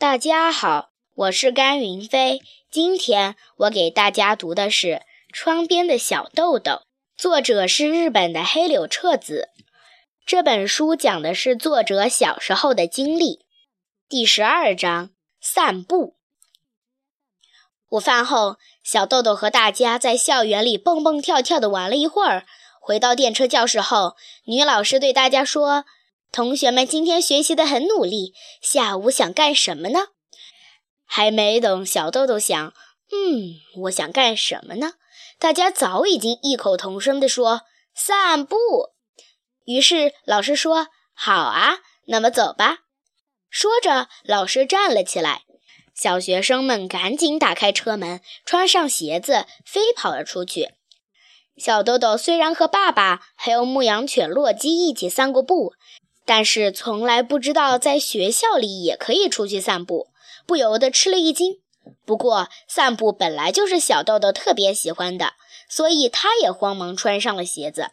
大家好，我是甘云飞。今天我给大家读的是《窗边的小豆豆》，作者是日本的黑柳彻子。这本书讲的是作者小时候的经历。第十二章：散步。午饭后，小豆豆和大家在校园里蹦蹦跳跳的玩了一会儿。回到电车教室后，女老师对大家说。同学们今天学习的很努力，下午想干什么呢？还没等小豆豆想，嗯，我想干什么呢？大家早已经异口同声地说：“散步。”于是老师说：“好啊，那么走吧。”说着，老师站了起来。小学生们赶紧打开车门，穿上鞋子，飞跑了出去。小豆豆虽然和爸爸还有牧羊犬洛基一起散过步。但是从来不知道在学校里也可以出去散步，不由得吃了一惊。不过散步本来就是小豆豆特别喜欢的，所以他也慌忙穿上了鞋子。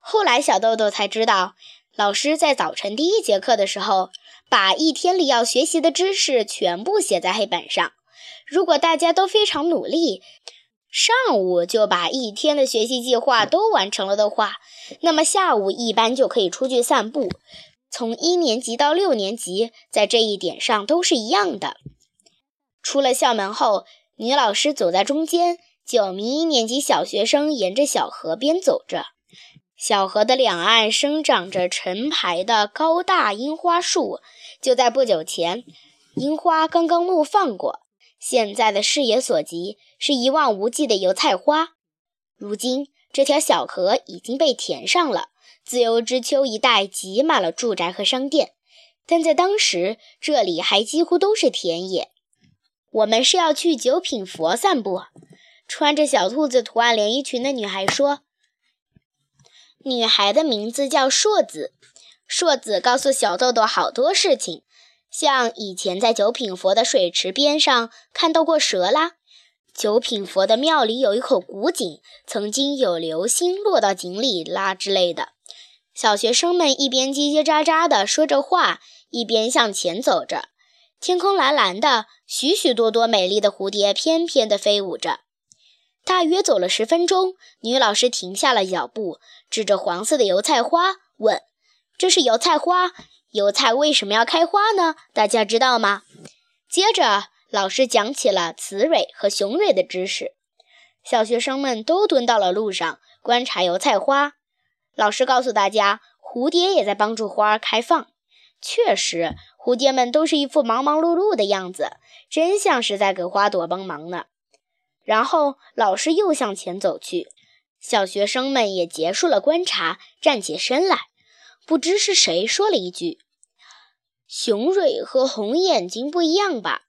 后来小豆豆才知道，老师在早晨第一节课的时候，把一天里要学习的知识全部写在黑板上。如果大家都非常努力，上午就把一天的学习计划都完成了的话，那么下午一般就可以出去散步。从一年级到六年级，在这一点上都是一样的。出了校门后，女老师走在中间，九名一年级小学生沿着小河边走着。小河的两岸生长着成排的高大樱花树，就在不久前，樱花刚刚怒放过。现在的视野所及是一望无际的油菜花。如今，这条小河已经被填上了，自由之丘一带挤满了住宅和商店。但在当时，这里还几乎都是田野。我们是要去九品佛散步。穿着小兔子图案连衣裙的女孩说：“女孩的名字叫硕子。硕子告诉小豆豆好多事情。”像以前在九品佛的水池边上看到过蛇啦，九品佛的庙里有一口古井，曾经有流星落到井里啦之类的。小学生们一边叽叽喳喳地说着话，一边向前走着。天空蓝蓝的，许许多多美丽的蝴蝶翩翩地飞舞着。大约走了十分钟，女老师停下了脚步，指着黄色的油菜花问：“这是油菜花？”油菜为什么要开花呢？大家知道吗？接着，老师讲起了雌蕊和雄蕊的知识。小学生们都蹲到了路上观察油菜花。老师告诉大家，蝴蝶也在帮助花儿开放。确实，蝴蝶们都是一副忙忙碌碌的样子，真像是在给花朵帮忙呢。然后，老师又向前走去。小学生们也结束了观察，站起身来。不知是谁说了一句。雄蕊和红眼睛不一样吧？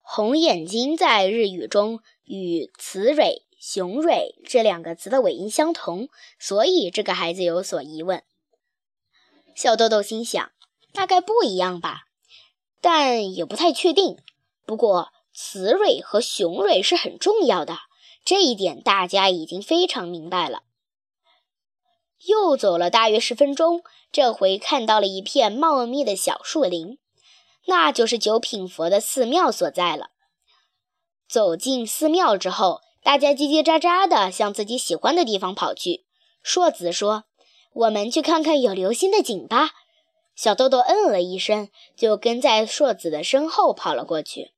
红眼睛在日语中与雌蕊、雄蕊这两个词的尾音相同，所以这个孩子有所疑问。小豆豆心想，大概不一样吧，但也不太确定。不过雌蕊和雄蕊是很重要的，这一点大家已经非常明白了。又走了大约十分钟，这回看到了一片茂密的小树林，那就是九品佛的寺庙所在了。走进寺庙之后，大家叽叽喳喳地向自己喜欢的地方跑去。硕子说：“我们去看看有流星的井吧。”小豆豆嗯了一声，就跟在硕子的身后跑了过去。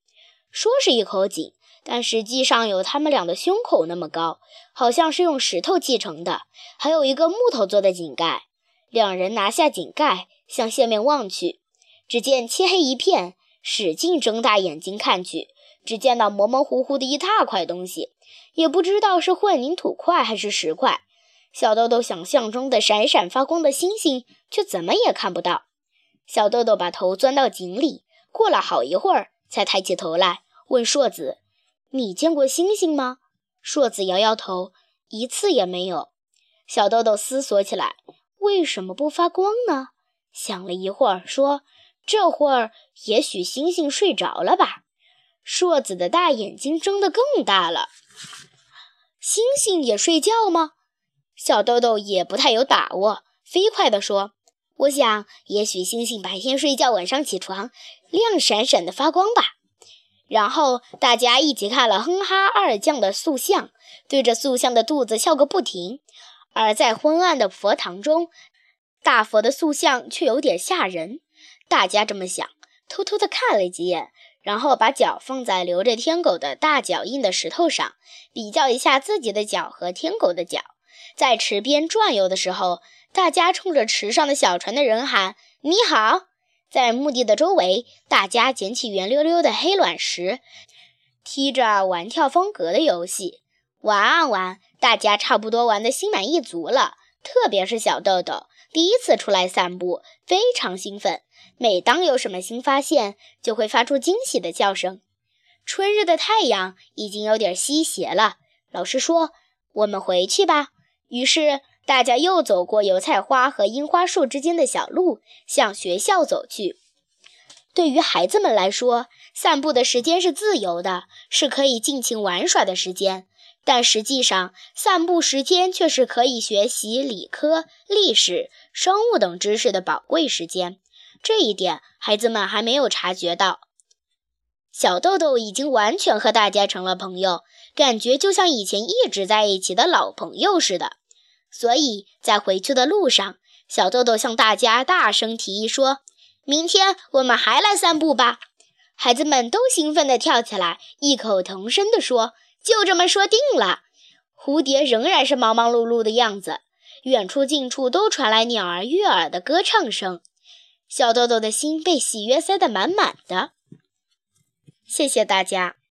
说是一口井。但实际上有他们俩的胸口那么高，好像是用石头砌成的，还有一个木头做的井盖。两人拿下井盖，向下面望去，只见漆黑一片，使劲睁大眼睛看去，只见到模模糊糊的一大块东西，也不知道是混凝土块还是石块。小豆豆想象中的闪闪发光的星星，却怎么也看不到。小豆豆把头钻到井里，过了好一会儿，才抬起头来问硕子。你见过星星吗？硕子摇摇头，一次也没有。小豆豆思索起来，为什么不发光呢？想了一会儿，说：“这会儿也许星星睡着了吧。”硕子的大眼睛睁得更大了。星星也睡觉吗？小豆豆也不太有把握，飞快地说：“我想，也许星星白天睡觉，晚上起床，亮闪闪的发光吧。然后大家一起看了哼哈二将的塑像，对着塑像的肚子笑个不停。而在昏暗的佛堂中，大佛的塑像却有点吓人。大家这么想，偷偷地看了几眼，然后把脚放在留着天狗的大脚印的石头上，比较一下自己的脚和天狗的脚。在池边转悠的时候。大家冲着池上的小船的人喊：“你好！”在墓地的周围，大家捡起圆溜溜的黑卵石，踢着玩跳方格的游戏。玩啊玩，大家差不多玩得心满意足了。特别是小豆豆，第一次出来散步，非常兴奋。每当有什么新发现，就会发出惊喜的叫声。春日的太阳已经有点西斜了，老师说：“我们回去吧。”于是。大家又走过油菜花和樱花树之间的小路，向学校走去。对于孩子们来说，散步的时间是自由的，是可以尽情玩耍的时间。但实际上，散步时间却是可以学习理科、历史、生物等知识的宝贵时间。这一点，孩子们还没有察觉到。小豆豆已经完全和大家成了朋友，感觉就像以前一直在一起的老朋友似的。所以在回去的路上，小豆豆向大家大声提议说：“明天我们还来散步吧！”孩子们都兴奋地跳起来，异口同声地说：“就这么说定了！”蝴蝶仍然是忙忙碌碌的样子，远处近处都传来鸟儿悦耳的歌唱声，小豆豆的心被喜悦塞得满满的。谢谢大家。